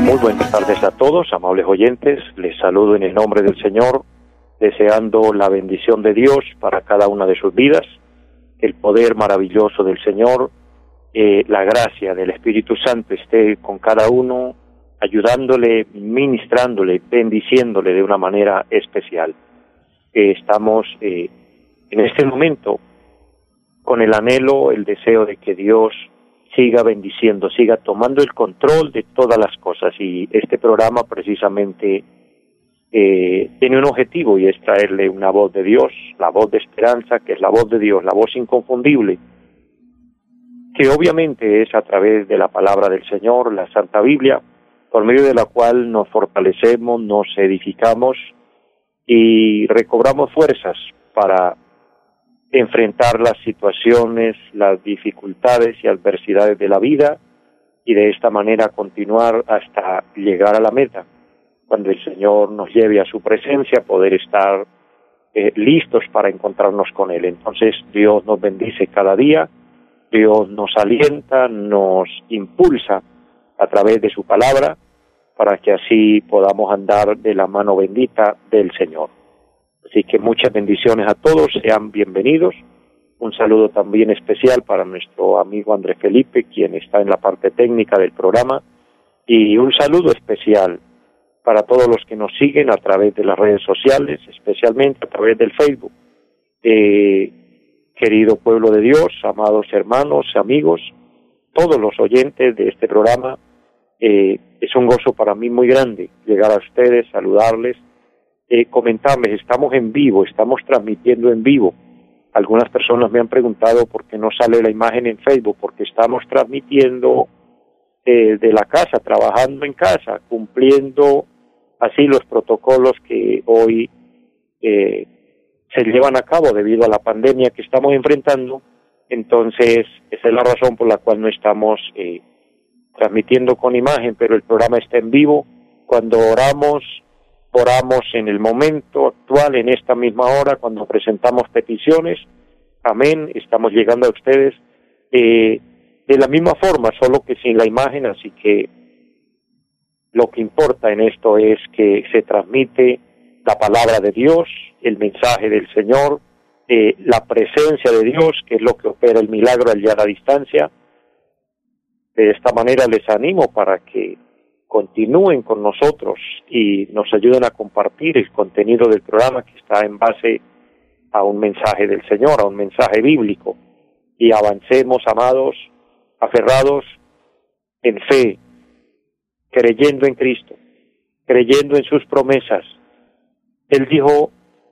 muy buenas tardes a todos, amables oyentes. Les saludo en el nombre del Señor, deseando la bendición de Dios para cada una de sus vidas, el poder maravilloso del Señor, eh, la gracia del Espíritu Santo esté con cada uno, ayudándole, ministrándole, bendiciéndole de una manera especial. Eh, estamos eh, en este momento con el anhelo, el deseo de que Dios siga bendiciendo, siga tomando el control de todas las cosas. Y este programa precisamente eh, tiene un objetivo y es traerle una voz de Dios, la voz de esperanza, que es la voz de Dios, la voz inconfundible, que obviamente es a través de la palabra del Señor, la Santa Biblia, por medio de la cual nos fortalecemos, nos edificamos y recobramos fuerzas para enfrentar las situaciones, las dificultades y adversidades de la vida y de esta manera continuar hasta llegar a la meta. Cuando el Señor nos lleve a su presencia, poder estar eh, listos para encontrarnos con Él. Entonces Dios nos bendice cada día, Dios nos alienta, nos impulsa a través de su palabra para que así podamos andar de la mano bendita del Señor. Así que muchas bendiciones a todos, sean bienvenidos. Un saludo también especial para nuestro amigo Andrés Felipe, quien está en la parte técnica del programa. Y un saludo especial para todos los que nos siguen a través de las redes sociales, especialmente a través del Facebook. Eh, querido pueblo de Dios, amados hermanos, amigos, todos los oyentes de este programa, eh, es un gozo para mí muy grande llegar a ustedes, saludarles eh, comentarles, estamos en vivo, estamos transmitiendo en vivo. Algunas personas me han preguntado por qué no sale la imagen en Facebook, porque estamos transmitiendo eh, de la casa, trabajando en casa, cumpliendo así los protocolos que hoy eh, se llevan a cabo debido a la pandemia que estamos enfrentando. Entonces, esa es la razón por la cual no estamos eh, transmitiendo con imagen, pero el programa está en vivo. Cuando oramos, oramos en el momento actual, en esta misma hora, cuando presentamos peticiones. Amén, estamos llegando a ustedes eh, de la misma forma, solo que sin la imagen, así que lo que importa en esto es que se transmite la palabra de Dios, el mensaje del Señor, eh, la presencia de Dios, que es lo que opera el milagro allá a la distancia. De esta manera les animo para que continúen con nosotros y nos ayuden a compartir el contenido del programa que está en base a un mensaje del Señor, a un mensaje bíblico, y avancemos, amados, aferrados en fe, creyendo en Cristo, creyendo en sus promesas. Él dijo,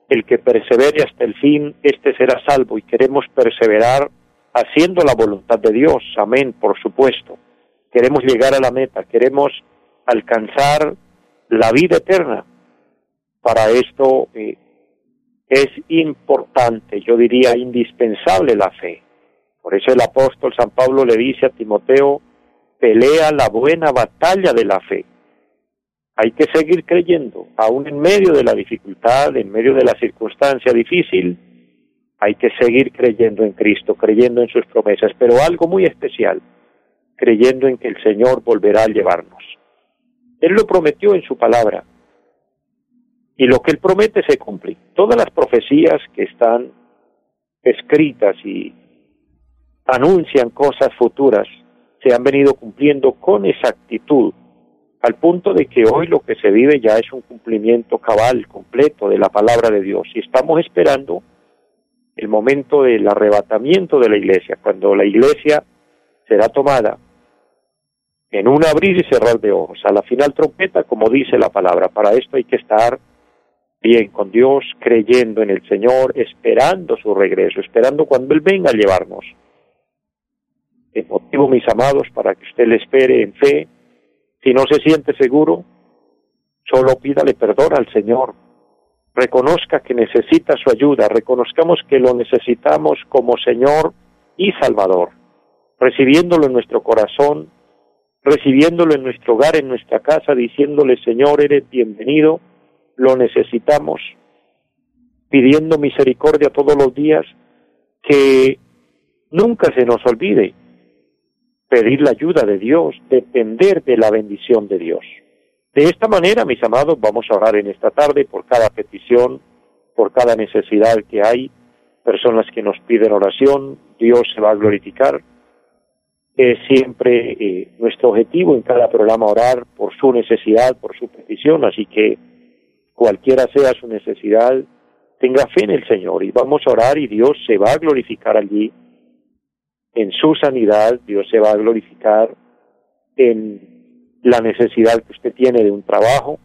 el que persevere hasta el fin, éste será salvo, y queremos perseverar haciendo la voluntad de Dios, amén, por supuesto. Queremos llegar a la meta, queremos alcanzar la vida eterna. Para esto eh, es importante, yo diría indispensable la fe. Por eso el apóstol San Pablo le dice a Timoteo, pelea la buena batalla de la fe. Hay que seguir creyendo, aún en medio de la dificultad, en medio de la circunstancia difícil, hay que seguir creyendo en Cristo, creyendo en sus promesas, pero algo muy especial, creyendo en que el Señor volverá a llevarnos. Él lo prometió en su palabra. Y lo que Él promete se cumple. Todas las profecías que están escritas y anuncian cosas futuras se han venido cumpliendo con exactitud, al punto de que hoy lo que se vive ya es un cumplimiento cabal, completo de la palabra de Dios. Y estamos esperando el momento del arrebatamiento de la iglesia, cuando la iglesia será tomada en un abrir y cerrar de ojos. A la final trompeta, como dice la palabra, para esto hay que estar bien con Dios, creyendo en el Señor, esperando su regreso, esperando cuando Él venga a llevarnos. El motivo, mis amados, para que usted le espere en fe. Si no se siente seguro, solo pídale perdón al Señor. Reconozca que necesita su ayuda, reconozcamos que lo necesitamos como Señor y Salvador, recibiéndolo en nuestro corazón, recibiéndolo en nuestro hogar, en nuestra casa, diciéndole, Señor, eres bienvenido, lo necesitamos, pidiendo misericordia todos los días, que nunca se nos olvide pedir la ayuda de Dios, depender de la bendición de Dios. De esta manera, mis amados, vamos a orar en esta tarde por cada petición, por cada necesidad que hay, personas que nos piden oración, Dios se va a glorificar. Es siempre eh, nuestro objetivo en cada programa orar por su necesidad, por su petición, así que cualquiera sea su necesidad, tenga fe en el Señor y vamos a orar y Dios se va a glorificar allí. En su sanidad, Dios se va a glorificar en la necesidad que usted tiene de un trabajo,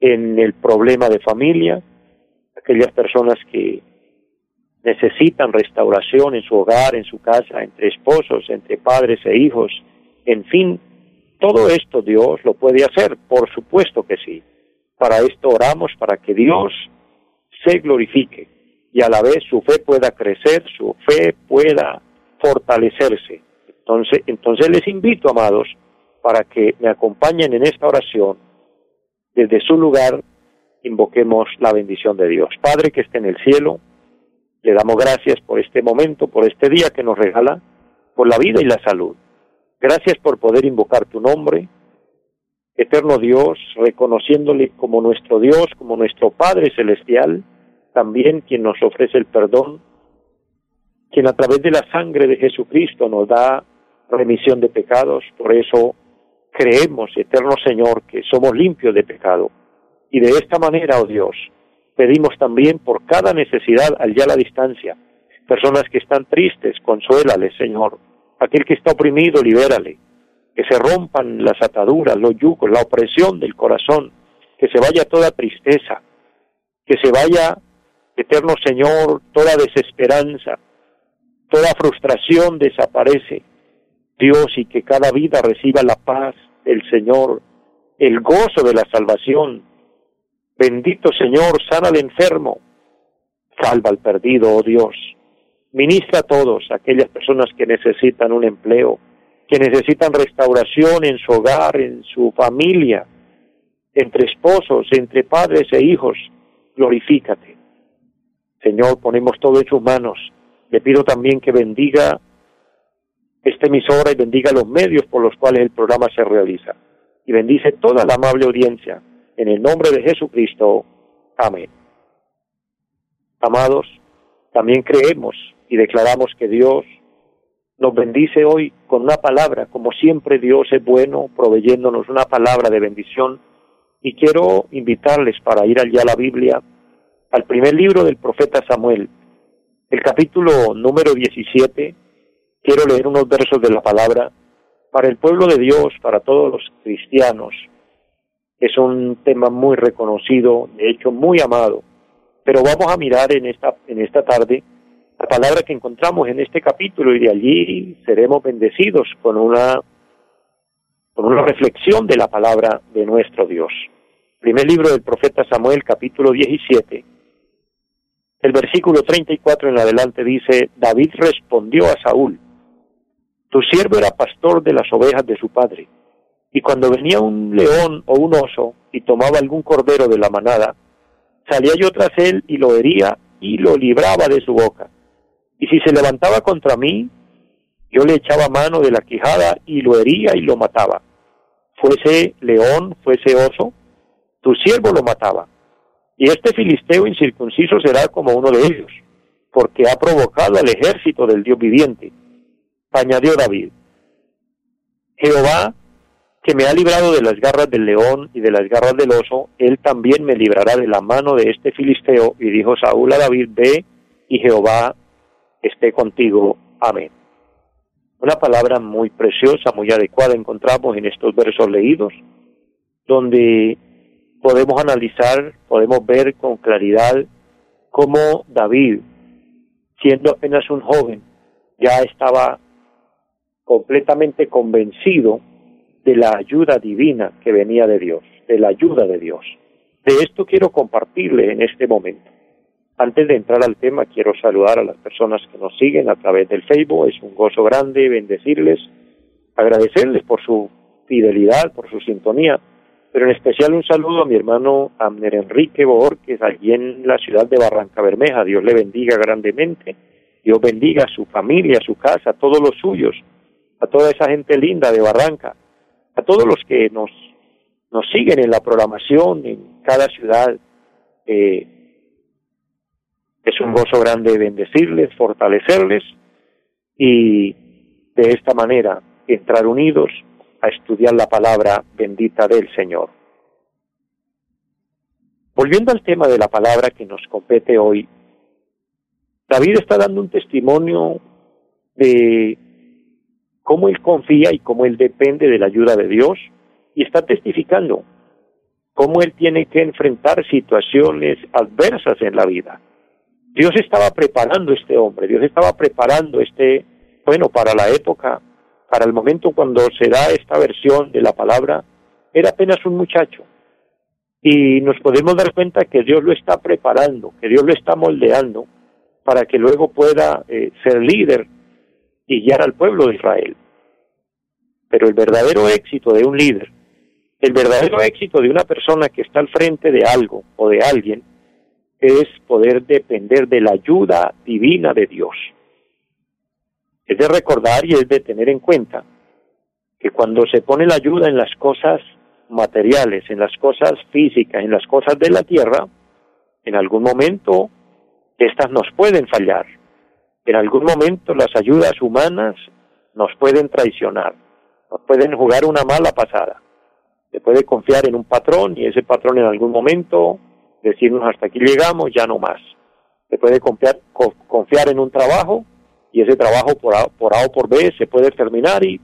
en el problema de familia, aquellas personas que necesitan restauración en su hogar, en su casa, entre esposos, entre padres e hijos, en fin, todo esto Dios lo puede hacer, por supuesto que sí. Para esto oramos, para que Dios se glorifique y a la vez su fe pueda crecer, su fe pueda fortalecerse. Entonces, entonces les invito, amados, para que me acompañen en esta oración. Desde su lugar invoquemos la bendición de Dios. Padre que esté en el cielo, le damos gracias por este momento, por este día que nos regala, por la vida y la salud. Gracias por poder invocar tu nombre, eterno Dios, reconociéndole como nuestro Dios, como nuestro Padre Celestial, también quien nos ofrece el perdón, quien a través de la sangre de Jesucristo nos da remisión de pecados, por eso creemos, eterno Señor, que somos limpios de pecado. Y de esta manera, oh Dios, pedimos también por cada necesidad allá a la distancia. Personas que están tristes, consuélales, Señor. Aquel que está oprimido, libérale. Que se rompan las ataduras, los yucos, la opresión del corazón. Que se vaya toda tristeza. Que se vaya Eterno Señor, toda desesperanza, toda frustración desaparece. Dios, y que cada vida reciba la paz del Señor, el gozo de la salvación. Bendito Señor, sana al enfermo, salva al perdido, oh Dios. Ministra a todos, aquellas personas que necesitan un empleo, que necesitan restauración en su hogar, en su familia, entre esposos, entre padres e hijos. Glorifícate. Señor, ponemos todo en sus manos. Le pido también que bendiga esta emisora y bendiga los medios por los cuales el programa se realiza. Y bendice toda la amable audiencia. En el nombre de Jesucristo. Amén. Amados, también creemos y declaramos que Dios nos bendice hoy con una palabra, como siempre Dios es bueno, proveyéndonos una palabra de bendición. Y quiero invitarles para ir allá a la Biblia, al primer libro del profeta Samuel, el capítulo número 17, quiero leer unos versos de la palabra para el pueblo de Dios, para todos los cristianos. Es un tema muy reconocido, de hecho muy amado, pero vamos a mirar en esta, en esta tarde la palabra que encontramos en este capítulo y de allí seremos bendecidos con una, con una reflexión de la palabra de nuestro Dios. Primer libro del profeta Samuel, capítulo 17, el versículo 34 en adelante dice, David respondió a Saúl, tu siervo era pastor de las ovejas de su padre, y cuando venía un león o un oso y tomaba algún cordero de la manada, salía yo tras él y lo hería y lo libraba de su boca. Y si se levantaba contra mí, yo le echaba mano de la quijada y lo hería y lo mataba. Fuese león, fuese oso, tu siervo lo mataba y este filisteo incircunciso será como uno de ellos, porque ha provocado al ejército del Dios viviente. Añadió David, Jehová, que me ha librado de las garras del león y de las garras del oso, él también me librará de la mano de este filisteo. Y dijo Saúl a David, ve y Jehová esté contigo. Amén. Una palabra muy preciosa, muy adecuada encontramos en estos versos leídos, donde podemos analizar, podemos ver con claridad cómo David, siendo apenas un joven, ya estaba completamente convencido de la ayuda divina que venía de Dios, de la ayuda de Dios. De esto quiero compartirle en este momento. Antes de entrar al tema, quiero saludar a las personas que nos siguen a través del Facebook. Es un gozo grande bendecirles, agradecerles por su fidelidad, por su sintonía, pero en especial un saludo a mi hermano Amner Enrique Borges, allí en la ciudad de Barranca Bermeja. Dios le bendiga grandemente. Dios bendiga a su familia, a su casa, a todos los suyos, a toda esa gente linda de Barranca, a todos los que nos nos siguen en la programación en cada ciudad. Eh, es un gozo grande bendecirles, fortalecerles y de esta manera entrar unidos a estudiar la palabra bendita del Señor. Volviendo al tema de la palabra que nos compete hoy, David está dando un testimonio de cómo él confía y cómo él depende de la ayuda de Dios y está testificando cómo él tiene que enfrentar situaciones adversas en la vida. Dios estaba preparando este hombre, Dios estaba preparando este, bueno, para la época, para el momento cuando se da esta versión de la palabra, era apenas un muchacho. Y nos podemos dar cuenta que Dios lo está preparando, que Dios lo está moldeando para que luego pueda eh, ser líder y guiar al pueblo de Israel. Pero el verdadero éxito de un líder el verdadero éxito de una persona que está al frente de algo o de alguien es poder depender de la ayuda divina de Dios. Es de recordar y es de tener en cuenta que cuando se pone la ayuda en las cosas materiales, en las cosas físicas, en las cosas de la tierra, en algún momento estas nos pueden fallar. En algún momento las ayudas humanas nos pueden traicionar, pueden jugar una mala pasada se puede confiar en un patrón y ese patrón en algún momento decirnos hasta aquí llegamos, ya no más. Se puede confiar, confiar en un trabajo y ese trabajo por A, por A o por B se puede terminar y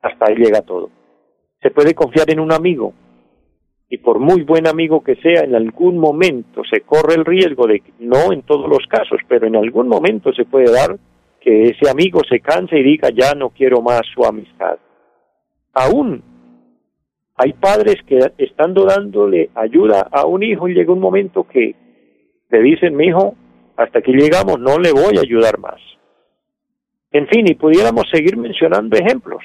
hasta ahí llega todo. Se puede confiar en un amigo y por muy buen amigo que sea, en algún momento se corre el riesgo de, no en todos los casos, pero en algún momento se puede dar que ese amigo se canse y diga ya no quiero más su amistad. Aún hay padres que estando dándole ayuda a un hijo y llega un momento que le dicen, mi hijo, hasta aquí llegamos, no le voy a ayudar más. En fin, y pudiéramos seguir mencionando ejemplos.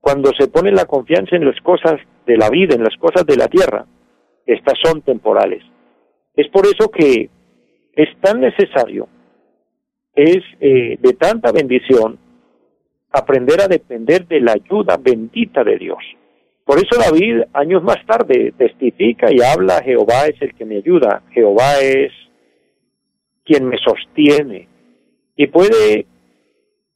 Cuando se pone la confianza en las cosas de la vida, en las cosas de la tierra, estas son temporales. Es por eso que es tan necesario, es eh, de tanta bendición, aprender a depender de la ayuda bendita de Dios. Por eso David, años más tarde, testifica y habla, Jehová es el que me ayuda, Jehová es quien me sostiene. Y puede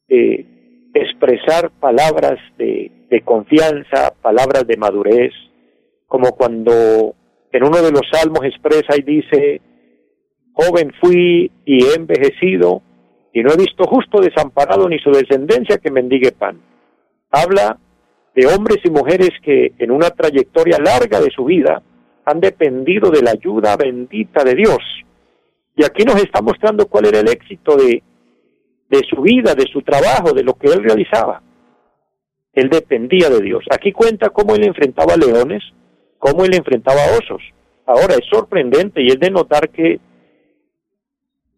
eh, expresar palabras de, de confianza, palabras de madurez, como cuando en uno de los salmos expresa y dice, joven fui y he envejecido, y no he visto justo desamparado ni su descendencia que mendigue pan. Habla de hombres y mujeres que en una trayectoria larga de su vida han dependido de la ayuda bendita de Dios. Y aquí nos está mostrando cuál era el éxito de, de su vida, de su trabajo, de lo que él realizaba. Él dependía de Dios. Aquí cuenta cómo él enfrentaba leones, cómo él enfrentaba osos. Ahora es sorprendente y es de notar que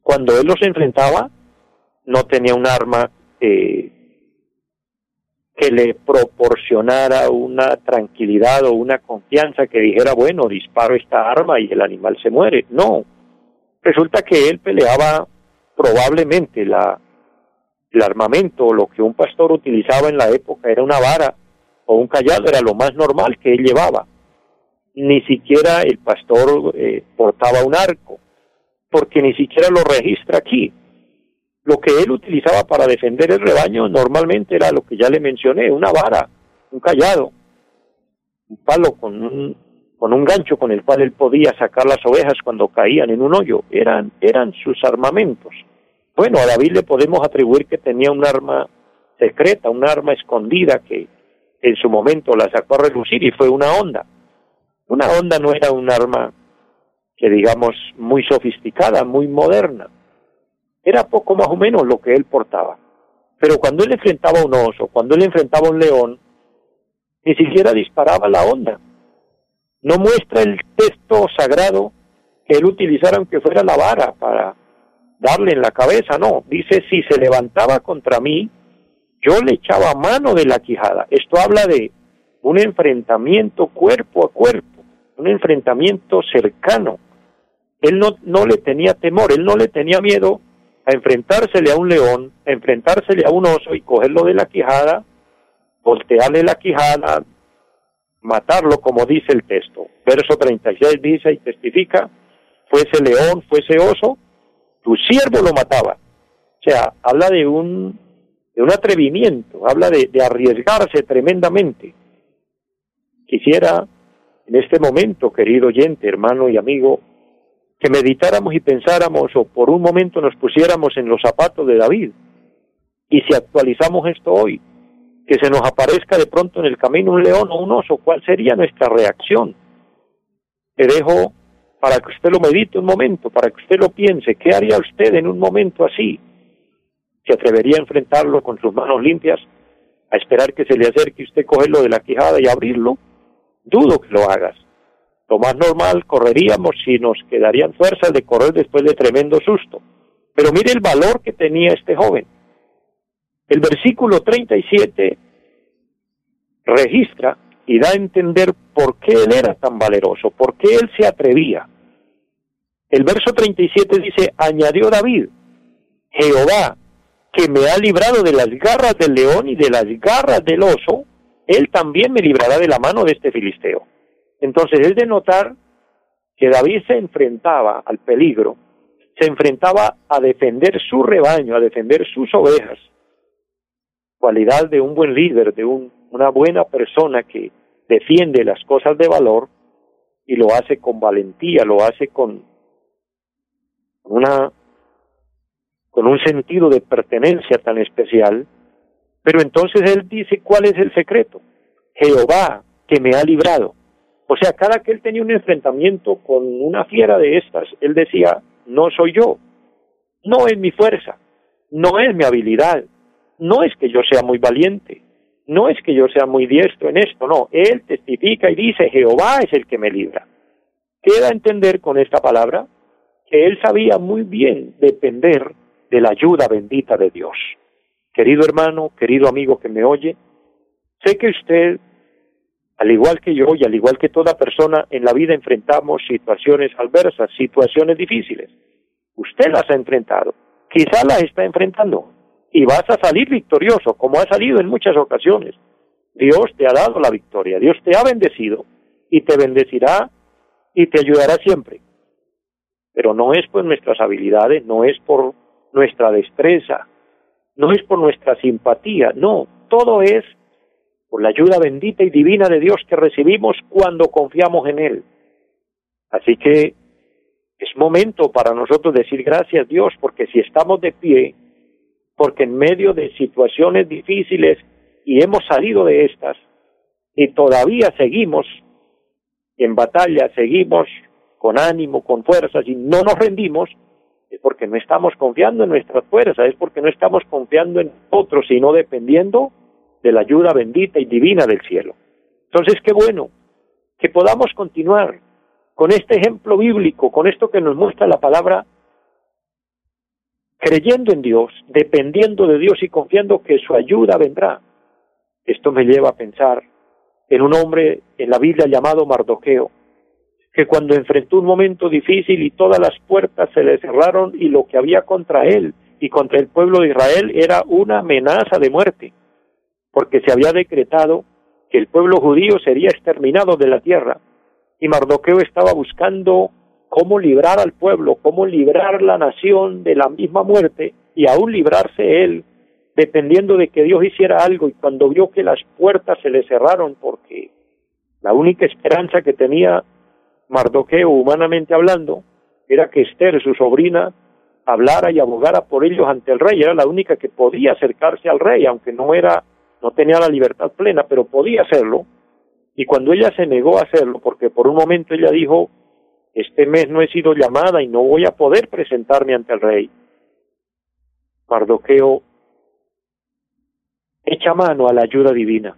cuando él los enfrentaba no tenía un arma eh, que le proporcionara una tranquilidad o una confianza que dijera, bueno, disparo esta arma y el animal se muere. No, resulta que él peleaba probablemente la, el armamento lo que un pastor utilizaba en la época era una vara o un callado, era lo más normal que él llevaba. Ni siquiera el pastor eh, portaba un arco, porque ni siquiera lo registra aquí. Lo que él utilizaba para defender el rebaño normalmente era lo que ya le mencioné, una vara, un callado, un palo con un, con un gancho con el cual él podía sacar las ovejas cuando caían en un hoyo. Eran, eran sus armamentos. Bueno, a David le podemos atribuir que tenía un arma secreta, un arma escondida que en su momento la sacó a relucir y fue una onda. Una onda no era un arma que digamos muy sofisticada, muy moderna era poco más o menos lo que él portaba. Pero cuando él enfrentaba a un oso, cuando él enfrentaba a un león, ni siquiera disparaba la onda. No muestra el texto sagrado que él utilizara aunque fuera la vara para darle en la cabeza, no. Dice, si se levantaba contra mí, yo le echaba mano de la quijada. Esto habla de un enfrentamiento cuerpo a cuerpo, un enfrentamiento cercano. Él no, no le tenía temor, él no le tenía miedo a enfrentársele a un león, a enfrentársele a un oso y cogerlo de la quijada, voltearle la quijada, matarlo como dice el texto. Verso 36 dice y testifica, fuese león, fuese oso, tu siervo lo mataba. O sea, habla de un, de un atrevimiento, habla de, de arriesgarse tremendamente. Quisiera en este momento, querido oyente, hermano y amigo, que meditáramos y pensáramos o por un momento nos pusiéramos en los zapatos de David. Y si actualizamos esto hoy, que se nos aparezca de pronto en el camino un león o un oso, ¿cuál sería nuestra reacción? Te dejo para que usted lo medite un momento, para que usted lo piense. ¿Qué haría usted en un momento así? ¿Se atrevería a enfrentarlo con sus manos limpias, a esperar que se le acerque usted cogerlo de la quijada y abrirlo? Dudo que lo hagas. Lo más normal, correríamos si nos quedarían fuerzas de correr después de tremendo susto. Pero mire el valor que tenía este joven. El versículo 37 registra y da a entender por qué él era tan valeroso, por qué él se atrevía. El verso 37 dice, añadió David, Jehová, que me ha librado de las garras del león y de las garras del oso, él también me librará de la mano de este filisteo. Entonces es de notar que David se enfrentaba al peligro, se enfrentaba a defender su rebaño, a defender sus ovejas, cualidad de un buen líder, de una buena persona que defiende las cosas de valor y lo hace con valentía, lo hace con una con un sentido de pertenencia tan especial, pero entonces él dice cuál es el secreto. Jehová que me ha librado. O sea, cada que él tenía un enfrentamiento con una fiera de estas, él decía, no soy yo, no es mi fuerza, no es mi habilidad, no es que yo sea muy valiente, no es que yo sea muy diestro en esto, no, él testifica y dice, Jehová es el que me libra. Queda entender con esta palabra que él sabía muy bien depender de la ayuda bendita de Dios. Querido hermano, querido amigo que me oye, sé que usted, al igual que yo y al igual que toda persona en la vida enfrentamos situaciones adversas, situaciones difíciles. Usted las ha enfrentado, quizá las está enfrentando y vas a salir victorioso, como ha salido en muchas ocasiones. Dios te ha dado la victoria, Dios te ha bendecido y te bendecirá y te ayudará siempre pero no es por nuestras habilidades, no es por nuestra destreza, no es por nuestra simpatía, no, todo es por la ayuda bendita y divina de Dios que recibimos cuando confiamos en Él. Así que es momento para nosotros decir gracias Dios, porque si estamos de pie, porque en medio de situaciones difíciles y hemos salido de estas, y todavía seguimos en batalla, seguimos con ánimo, con fuerzas y no nos rendimos, es porque no estamos confiando en nuestras fuerzas, es porque no estamos confiando en otros, sino dependiendo de la ayuda bendita y divina del cielo. Entonces, qué bueno que podamos continuar con este ejemplo bíblico, con esto que nos muestra la palabra, creyendo en Dios, dependiendo de Dios y confiando que su ayuda vendrá. Esto me lleva a pensar en un hombre en la Biblia llamado Mardoqueo, que cuando enfrentó un momento difícil y todas las puertas se le cerraron y lo que había contra él y contra el pueblo de Israel era una amenaza de muerte, porque se había decretado que el pueblo judío sería exterminado de la tierra y Mardoqueo estaba buscando cómo librar al pueblo, cómo librar la nación de la misma muerte y aún librarse él, dependiendo de que Dios hiciera algo y cuando vio que las puertas se le cerraron porque la única esperanza que tenía Mardoqueo, humanamente hablando, era que Esther, su sobrina, hablara y abogara por ellos ante el rey. Era la única que podía acercarse al rey, aunque no era, no tenía la libertad plena, pero podía hacerlo. Y cuando ella se negó a hacerlo, porque por un momento ella dijo, este mes no he sido llamada y no voy a poder presentarme ante el rey. Mardoqueo echa mano a la ayuda divina,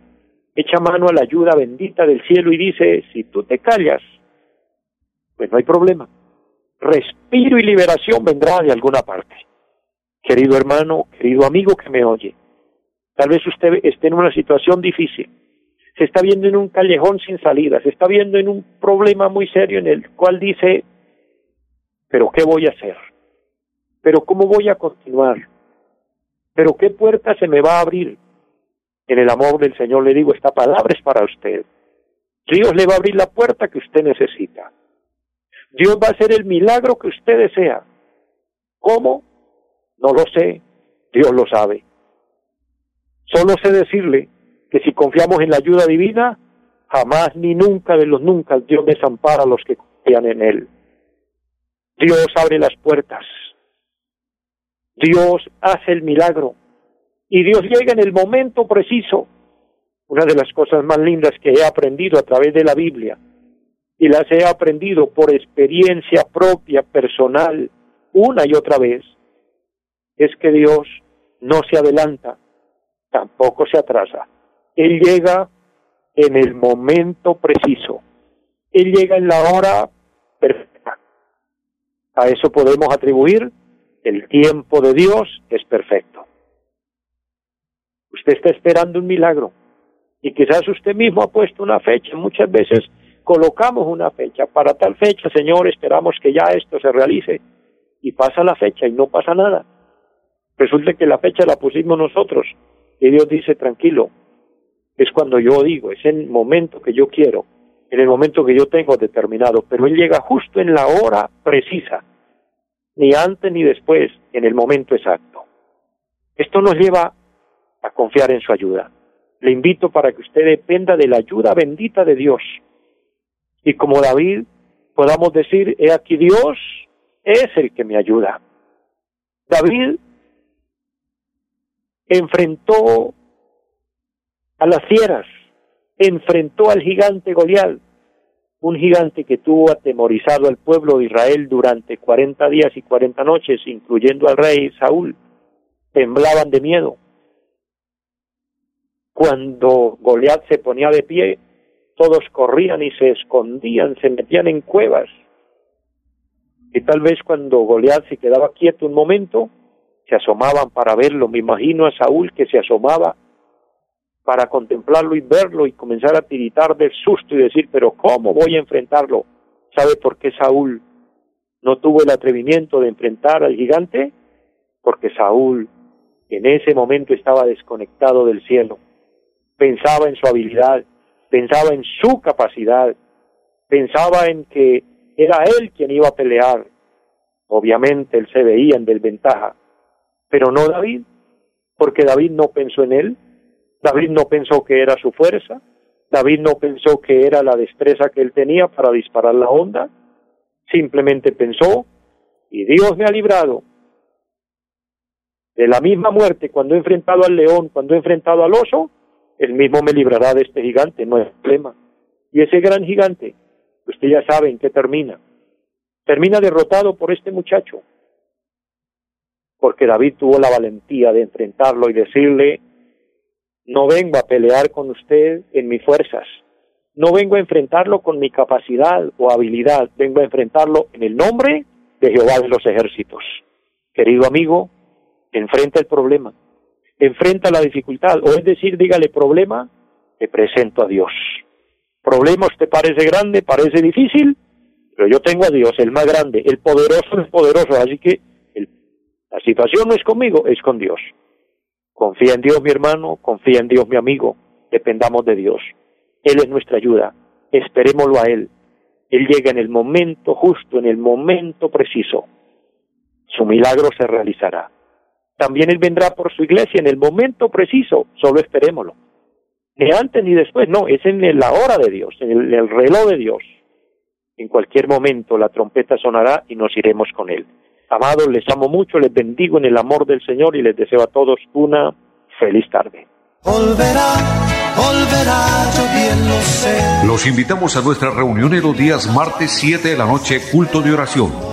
echa mano a la ayuda bendita del cielo y dice, si tú te callas, pues no hay problema. Respiro y liberación vendrá de alguna parte. Querido hermano, querido amigo que me oye, tal vez usted esté en una situación difícil, se está viendo en un callejón sin salida, se está viendo en un problema muy serio en el cual dice, pero ¿qué voy a hacer? ¿Pero cómo voy a continuar? ¿Pero qué puerta se me va a abrir? En el amor del Señor le digo, esta palabra es para usted. Dios le va a abrir la puerta que usted necesita. Dios va a hacer el milagro que usted desea. ¿Cómo? No lo sé. Dios lo sabe. Solo sé decirle que si confiamos en la ayuda divina, jamás ni nunca de los nunca Dios desampara a los que confían en Él. Dios abre las puertas. Dios hace el milagro. Y Dios llega en el momento preciso. Una de las cosas más lindas que he aprendido a través de la Biblia, y las he aprendido por experiencia propia, personal, una y otra vez, es que Dios no se adelanta, tampoco se atrasa. Él llega en el momento preciso. Él llega en la hora perfecta. A eso podemos atribuir el tiempo de Dios es perfecto. Usted está esperando un milagro y quizás usted mismo ha puesto una fecha. Muchas veces colocamos una fecha. Para tal fecha, Señor, esperamos que ya esto se realice. Y pasa la fecha y no pasa nada. Resulta que la fecha la pusimos nosotros. Y Dios dice, tranquilo, es cuando yo digo, es el momento que yo quiero, en el momento que yo tengo determinado, pero Él llega justo en la hora precisa, ni antes ni después, en el momento exacto. Esto nos lleva a confiar en su ayuda. Le invito para que usted dependa de la ayuda bendita de Dios. Y como David, podamos decir, he aquí Dios es el que me ayuda. David enfrentó a las fieras, enfrentó al gigante Goliat, un gigante que tuvo atemorizado al pueblo de Israel durante cuarenta días y cuarenta noches, incluyendo al rey Saúl. Temblaban de miedo. Cuando Goliat se ponía de pie, todos corrían y se escondían, se metían en cuevas. Y tal vez cuando Goliat se quedaba quieto un momento, se asomaban para verlo. Me imagino a Saúl que se asomaba para contemplarlo y verlo y comenzar a tiritar del susto y decir, pero ¿cómo voy a enfrentarlo? ¿Sabe por qué Saúl no tuvo el atrevimiento de enfrentar al gigante? Porque Saúl en ese momento estaba desconectado del cielo, pensaba en su habilidad, pensaba en su capacidad, pensaba en que era él quien iba a pelear. Obviamente él se veía en desventaja, pero no David, porque David no pensó en él, David no pensó que era su fuerza, David no pensó que era la destreza que él tenía para disparar la onda, simplemente pensó, y Dios me ha librado de la misma muerte cuando he enfrentado al león, cuando he enfrentado al oso, él mismo me librará de este gigante, no hay problema. Y ese gran gigante, usted ya sabe en qué termina. Termina derrotado por este muchacho, porque David tuvo la valentía de enfrentarlo y decirle, no vengo a pelear con usted en mis fuerzas. No vengo a enfrentarlo con mi capacidad o habilidad. Vengo a enfrentarlo en el nombre de Jehová de los ejércitos. Querido amigo, enfrenta el problema. Enfrenta la dificultad. O es decir, dígale problema, te presento a Dios. Problema te parece grande, parece difícil, pero yo tengo a Dios, el más grande, el poderoso es poderoso. Así que la situación no es conmigo, es con Dios. Confía en Dios, mi hermano, confía en Dios, mi amigo, dependamos de Dios. Él es nuestra ayuda, esperémoslo a Él. Él llega en el momento justo, en el momento preciso. Su milagro se realizará. También Él vendrá por su iglesia en el momento preciso, solo esperémoslo. Ni antes ni después, no, es en la hora de Dios, en el, el reloj de Dios. En cualquier momento la trompeta sonará y nos iremos con Él. Amados, les amo mucho, les bendigo en el amor del Señor y les deseo a todos una feliz tarde. Los invitamos a nuestra reunión en los días martes 7 de la noche, culto de oración